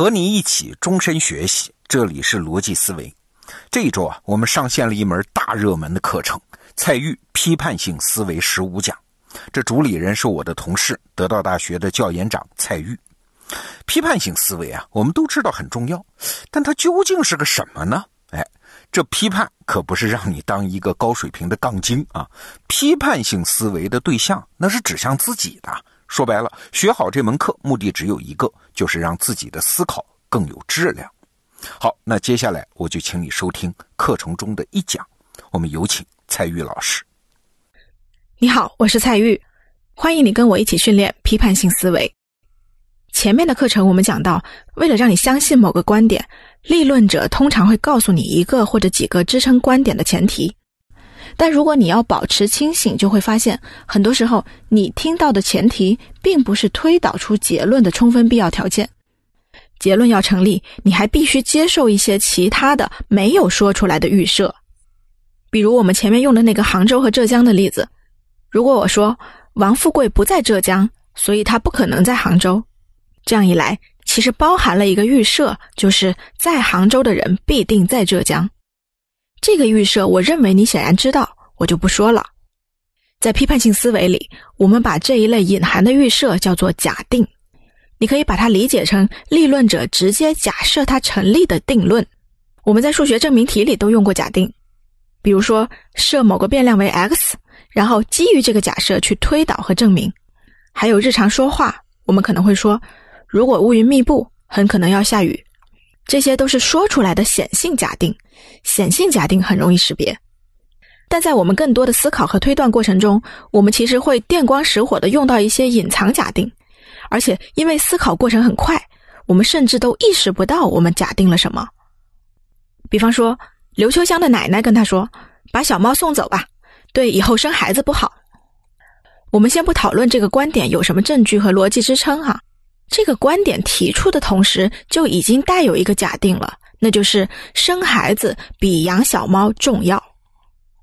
和你一起终身学习，这里是逻辑思维。这一周啊，我们上线了一门大热门的课程——蔡玉批判性思维十五讲。这主理人是我的同事，得到大学的教研长蔡玉。批判性思维啊，我们都知道很重要，但它究竟是个什么呢？哎，这批判可不是让你当一个高水平的杠精啊！批判性思维的对象那是指向自己的。说白了，学好这门课目的只有一个，就是让自己的思考更有质量。好，那接下来我就请你收听课程中的一讲。我们有请蔡玉老师。你好，我是蔡玉，欢迎你跟我一起训练批判性思维。前面的课程我们讲到，为了让你相信某个观点，立论者通常会告诉你一个或者几个支撑观点的前提。但如果你要保持清醒，就会发现，很多时候你听到的前提并不是推导出结论的充分必要条件。结论要成立，你还必须接受一些其他的没有说出来的预设。比如我们前面用的那个杭州和浙江的例子，如果我说王富贵不在浙江，所以他不可能在杭州，这样一来，其实包含了一个预设，就是在杭州的人必定在浙江。这个预设，我认为你显然知道，我就不说了。在批判性思维里，我们把这一类隐含的预设叫做假定。你可以把它理解成立论者直接假设它成立的定论。我们在数学证明题里都用过假定，比如说设某个变量为 x，然后基于这个假设去推导和证明。还有日常说话，我们可能会说，如果乌云密布，很可能要下雨。这些都是说出来的显性假定，显性假定很容易识别，但在我们更多的思考和推断过程中，我们其实会电光石火的用到一些隐藏假定，而且因为思考过程很快，我们甚至都意识不到我们假定了什么。比方说，刘秋香的奶奶跟他说：“把小猫送走吧，对以后生孩子不好。”我们先不讨论这个观点有什么证据和逻辑支撑哈。这个观点提出的同时，就已经带有一个假定了，那就是生孩子比养小猫重要。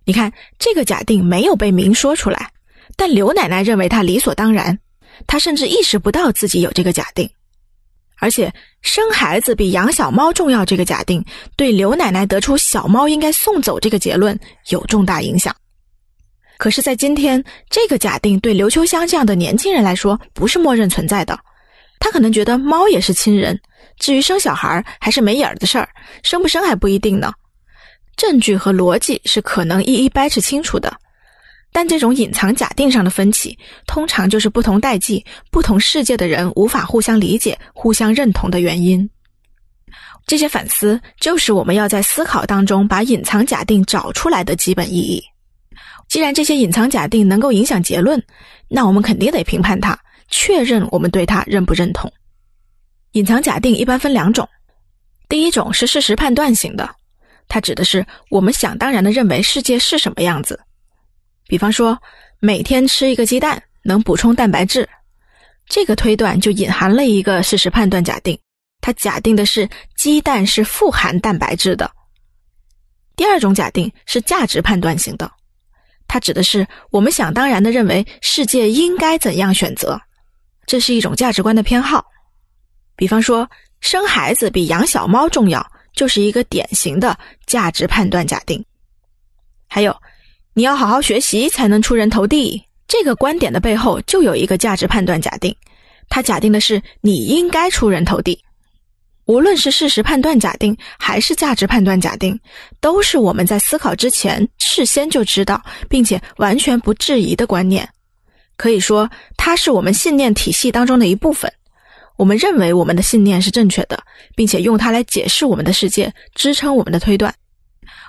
你看，这个假定没有被明说出来，但刘奶奶认为它理所当然，她甚至意识不到自己有这个假定。而且，生孩子比养小猫重要这个假定，对刘奶奶得出小猫应该送走这个结论有重大影响。可是，在今天，这个假定对刘秋香这样的年轻人来说，不是默认存在的。他可能觉得猫也是亲人，至于生小孩还是没影儿的事儿，生不生还不一定呢。证据和逻辑是可能一一掰扯清楚的，但这种隐藏假定上的分歧，通常就是不同代际、不同世界的人无法互相理解、互相认同的原因。这些反思就是我们要在思考当中把隐藏假定找出来的基本意义。既然这些隐藏假定能够影响结论，那我们肯定得评判它。确认我们对它认不认同。隐藏假定一般分两种，第一种是事实判断型的，它指的是我们想当然的认为世界是什么样子。比方说，每天吃一个鸡蛋能补充蛋白质，这个推断就隐含了一个事实判断假定，它假定的是鸡蛋是富含蛋白质的。第二种假定是价值判断型的，它指的是我们想当然的认为世界应该怎样选择。这是一种价值观的偏好，比方说生孩子比养小猫重要，就是一个典型的价值判断假定。还有，你要好好学习才能出人头地，这个观点的背后就有一个价值判断假定，它假定的是你应该出人头地。无论是事实判断假定还是价值判断假定，都是我们在思考之前事先就知道并且完全不质疑的观念。可以说，它是我们信念体系当中的一部分。我们认为我们的信念是正确的，并且用它来解释我们的世界，支撑我们的推断。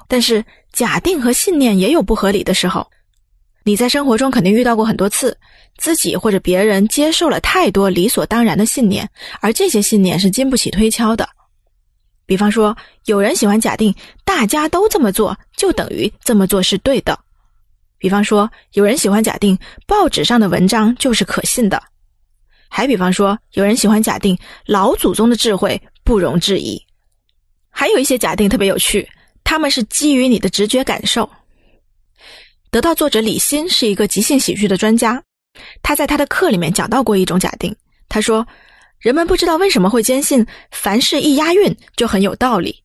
但是，假定和信念也有不合理的时候。你在生活中肯定遇到过很多次，自己或者别人接受了太多理所当然的信念，而这些信念是经不起推敲的。比方说，有人喜欢假定大家都这么做，就等于这么做是对的。比方说，有人喜欢假定报纸上的文章就是可信的；还比方说，有人喜欢假定老祖宗的智慧不容置疑。还有一些假定特别有趣，他们是基于你的直觉感受。得到作者李欣是一个即兴喜剧的专家，他在他的课里面讲到过一种假定。他说，人们不知道为什么会坚信凡事一押韵就很有道理。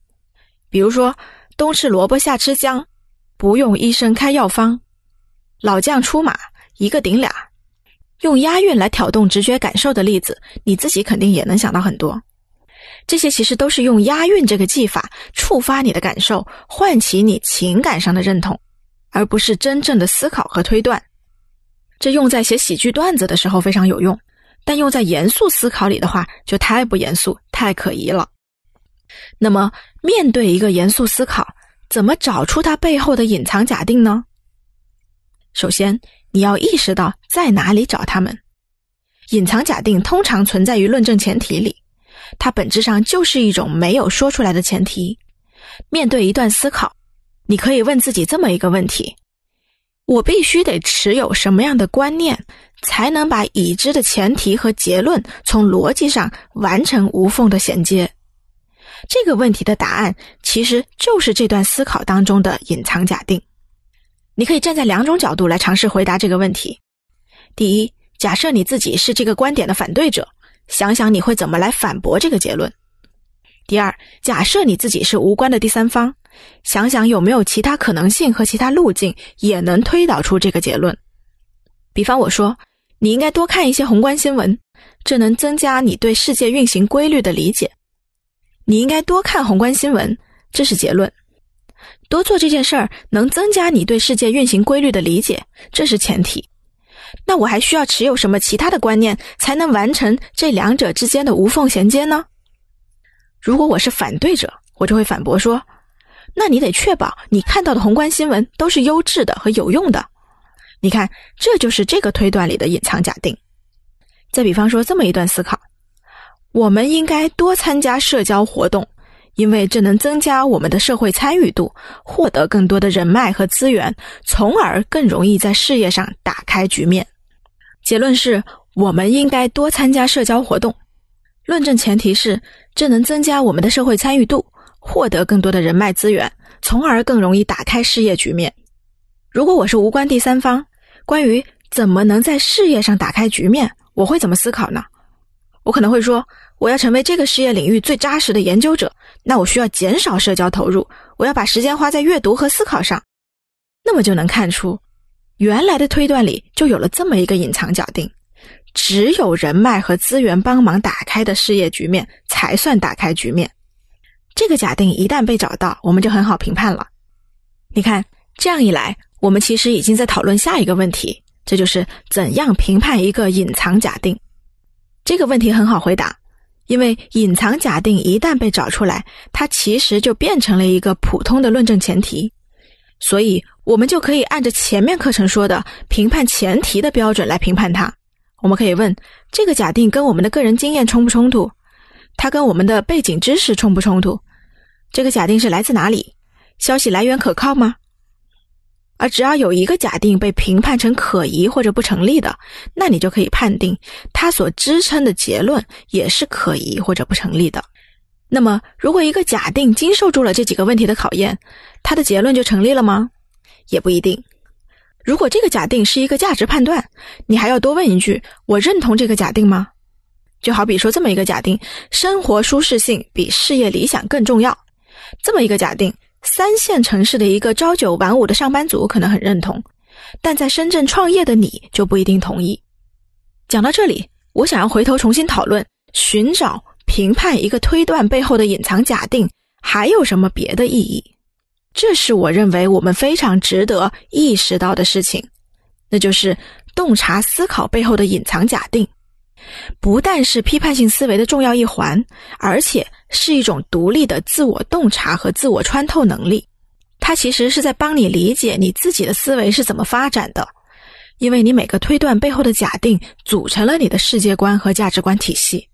比如说，冬吃萝卜夏吃姜，不用医生开药方，老将出马一个顶俩。用押韵来挑动直觉感受的例子，你自己肯定也能想到很多。这些其实都是用押韵这个技法触发你的感受，唤起你情感上的认同，而不是真正的思考和推断。这用在写喜剧段子的时候非常有用，但用在严肃思考里的话就太不严肃、太可疑了。那么，面对一个严肃思考，怎么找出它背后的隐藏假定呢？首先，你要意识到在哪里找它们。隐藏假定通常存在于论证前提里。它本质上就是一种没有说出来的前提。面对一段思考，你可以问自己这么一个问题：我必须得持有什么样的观念，才能把已知的前提和结论从逻辑上完成无缝的衔接？这个问题的答案其实就是这段思考当中的隐藏假定。你可以站在两种角度来尝试回答这个问题：第一，假设你自己是这个观点的反对者。想想你会怎么来反驳这个结论。第二，假设你自己是无关的第三方，想想有没有其他可能性和其他路径也能推导出这个结论。比方我说，你应该多看一些宏观新闻，这能增加你对世界运行规律的理解。你应该多看宏观新闻，这是结论。多做这件事儿能增加你对世界运行规律的理解，这是前提。那我还需要持有什么其他的观念，才能完成这两者之间的无缝衔接呢？如果我是反对者，我就会反驳说：那你得确保你看到的宏观新闻都是优质的和有用的。你看，这就是这个推断里的隐藏假定。再比方说这么一段思考：我们应该多参加社交活动，因为这能增加我们的社会参与度，获得更多的人脉和资源，从而更容易在事业上打开局面。结论是我们应该多参加社交活动，论证前提是这能增加我们的社会参与度，获得更多的人脉资源，从而更容易打开事业局面。如果我是无关第三方，关于怎么能在事业上打开局面，我会怎么思考呢？我可能会说，我要成为这个事业领域最扎实的研究者，那我需要减少社交投入，我要把时间花在阅读和思考上。那么就能看出。原来的推断里就有了这么一个隐藏假定：只有人脉和资源帮忙打开的事业局面，才算打开局面。这个假定一旦被找到，我们就很好评判了。你看，这样一来，我们其实已经在讨论下一个问题，这就是怎样评判一个隐藏假定。这个问题很好回答，因为隐藏假定一旦被找出来，它其实就变成了一个普通的论证前提。所以，我们就可以按照前面课程说的评判前提的标准来评判它。我们可以问：这个假定跟我们的个人经验冲不冲突？它跟我们的背景知识冲不冲突？这个假定是来自哪里？消息来源可靠吗？而只要有一个假定被评判成可疑或者不成立的，那你就可以判定它所支撑的结论也是可疑或者不成立的。那么，如果一个假定经受住了这几个问题的考验，它的结论就成立了吗？也不一定。如果这个假定是一个价值判断，你还要多问一句：我认同这个假定吗？就好比说这么一个假定：生活舒适性比事业理想更重要。这么一个假定，三线城市的一个朝九晚五的上班族可能很认同，但在深圳创业的你就不一定同意。讲到这里，我想要回头重新讨论，寻找。评判一个推断背后的隐藏假定还有什么别的意义？这是我认为我们非常值得意识到的事情，那就是洞察思考背后的隐藏假定，不但是批判性思维的重要一环，而且是一种独立的自我洞察和自我穿透能力。它其实是在帮你理解你自己的思维是怎么发展的，因为你每个推断背后的假定组成了你的世界观和价值观体系。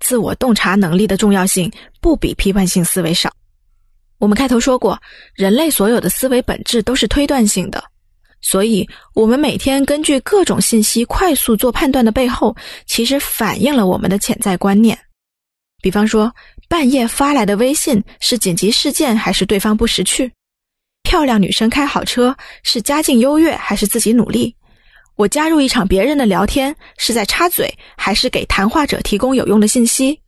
自我洞察能力的重要性不比批判性思维少。我们开头说过，人类所有的思维本质都是推断性的，所以我们每天根据各种信息快速做判断的背后，其实反映了我们的潜在观念。比方说，半夜发来的微信是紧急事件还是对方不识趣？漂亮女生开好车是家境优越还是自己努力？我加入一场别人的聊天是在插嘴，还是给谈话者提供有用的信息？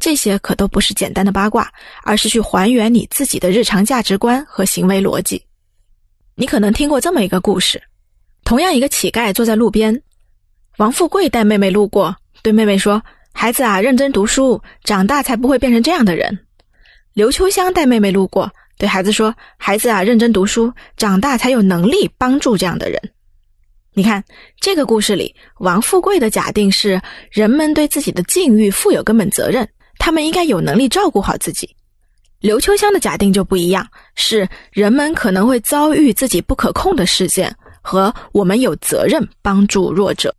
这些可都不是简单的八卦，而是去还原你自己的日常价值观和行为逻辑。你可能听过这么一个故事：同样一个乞丐坐在路边，王富贵带妹妹路过，对妹妹说：“孩子啊，认真读书，长大才不会变成这样的人。”刘秋香带妹妹路过，对孩子说：“孩子啊，认真读书，长大才有能力帮助这样的人。”你看这个故事里，王富贵的假定是人们对自己的境遇负有根本责任。他们应该有能力照顾好自己。刘秋香的假定就不一样，是人们可能会遭遇自己不可控的事件，和我们有责任帮助弱者。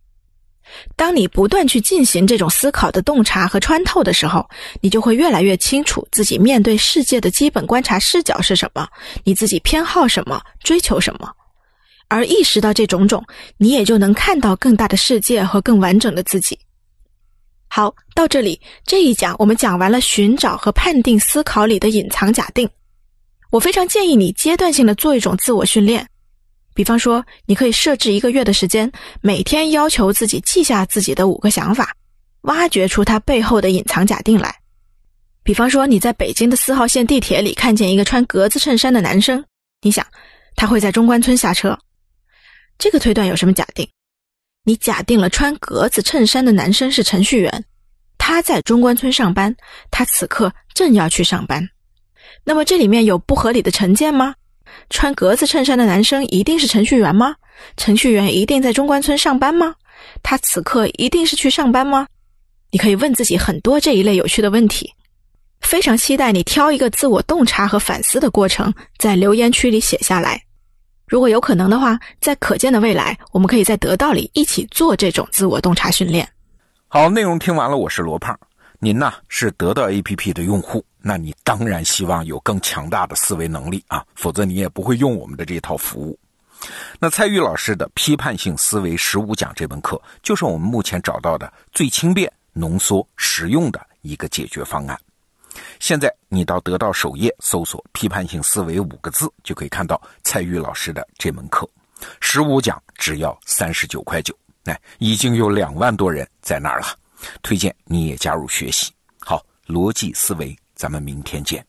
当你不断去进行这种思考的洞察和穿透的时候，你就会越来越清楚自己面对世界的基本观察视角是什么，你自己偏好什么，追求什么。而意识到这种种，你也就能看到更大的世界和更完整的自己。好，到这里这一讲我们讲完了寻找和判定思考里的隐藏假定。我非常建议你阶段性的做一种自我训练，比方说，你可以设置一个月的时间，每天要求自己记下自己的五个想法，挖掘出它背后的隐藏假定来。比方说，你在北京的四号线地铁里看见一个穿格子衬衫的男生，你想他会在中关村下车，这个推断有什么假定？你假定了穿格子衬衫的男生是程序员，他在中关村上班，他此刻正要去上班。那么这里面有不合理的成见吗？穿格子衬衫的男生一定是程序员吗？程序员一定在中关村上班吗？他此刻一定是去上班吗？你可以问自己很多这一类有趣的问题。非常期待你挑一个自我洞察和反思的过程，在留言区里写下来。如果有可能的话，在可见的未来，我们可以在得到里一起做这种自我洞察训练。好，内容听完了，我是罗胖。您呢是得到 APP 的用户，那你当然希望有更强大的思维能力啊，否则你也不会用我们的这套服务。那蔡玉老师的批判性思维十五讲这门课，就是我们目前找到的最轻便、浓缩、实用的一个解决方案。现在你到得到首页搜索“批判性思维”五个字，就可以看到蔡玉老师的这门课，十五讲只要三十九块九，哎，已经有两万多人在那儿了，推荐你也加入学习。好，逻辑思维，咱们明天见。